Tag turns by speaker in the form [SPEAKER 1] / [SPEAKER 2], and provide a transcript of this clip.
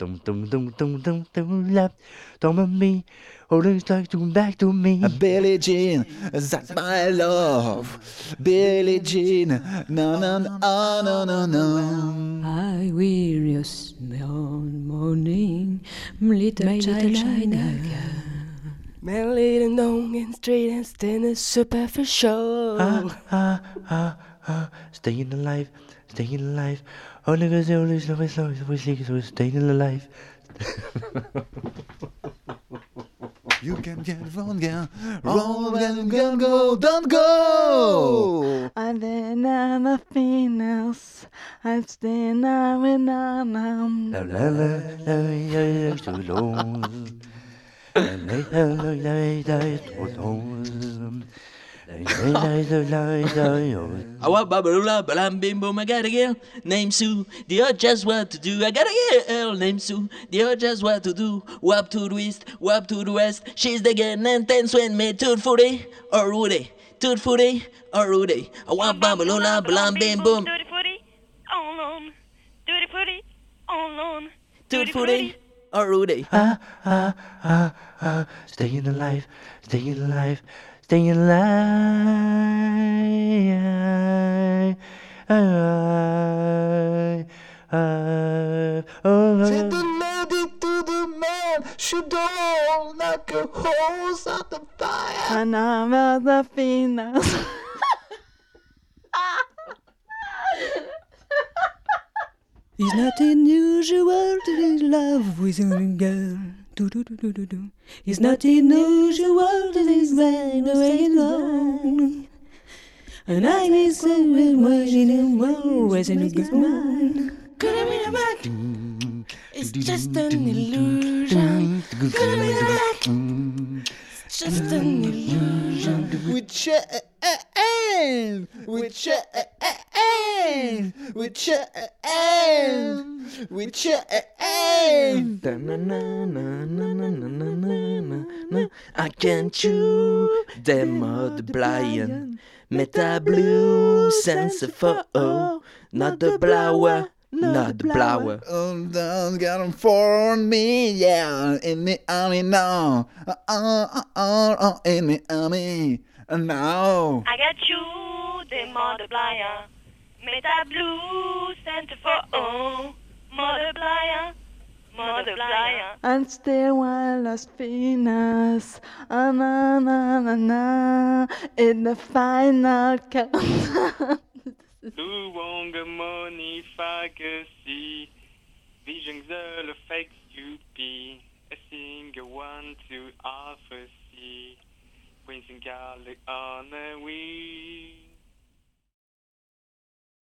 [SPEAKER 1] Dum dum dum dum dum dum left. Don't want me. All things like to come back to me.
[SPEAKER 2] Billie Jean, that's my love. Billie Jean, no, no, no, no, no, no.
[SPEAKER 3] I will just on morning, little my little China girl.
[SPEAKER 4] Men little long and straight and stand super for show.
[SPEAKER 1] Ah, ah, ah, ah. Staying alive, staying alive. Oh, niggas, they always love us, love us, we see, so we're staying alive.
[SPEAKER 2] You can get wrong, girl. Wrong, girl, girl, go, don't go.
[SPEAKER 5] And then I'm a Venus. I'm staying now and I'm
[SPEAKER 1] La la la la la la so long. La la la la la la so long.
[SPEAKER 6] I want babbalula, but I'm bim boom. I got a girl named Sue. The earth just what to do. I got a girl named Sue. The earth just what to do. Wap to the east, wap to the west. She's the girl and ten swing me to the footy or Rudy. To the footy or Rudy. I want babbalula, but I'm bim boom.
[SPEAKER 7] Tutti frutti, all on. Tutti frutti, all on.
[SPEAKER 6] To the footy or Rudy.
[SPEAKER 1] Ah, ah, ah, ah. Staying alive, staying alive, staying alive. I, I, oh,
[SPEAKER 2] Said the lady to the man, she don't knock a hose out the fire.
[SPEAKER 5] and I'm a the Venus.
[SPEAKER 3] It's not unusual to be in love with a girl. Do, do, do, do, do, do. It's not unusual to this man away alone. And I miss him watching him always in a good mind.
[SPEAKER 4] Gonna be the back. It's just an illusion. Gonna be the back. It's just an illusion.
[SPEAKER 2] We chain, we chain, we chain, we chain.
[SPEAKER 6] I can't chew them multiplying. Meta blue sense for oh, not the blower, not the blower.
[SPEAKER 2] Oh, down, got 'em for me, yeah, in the army now. Uh, uh, uh, uh, uh, in the army uh, now.
[SPEAKER 7] I got you, the multiplier. Meta blue, center for oh. Multiplier, multiplier.
[SPEAKER 5] and still while Las Venus. Ah, na, na, na, na, in the final count.
[SPEAKER 8] Luongamoni Fagasi Vision the fake UP A single one to C Queens and Garlic on the we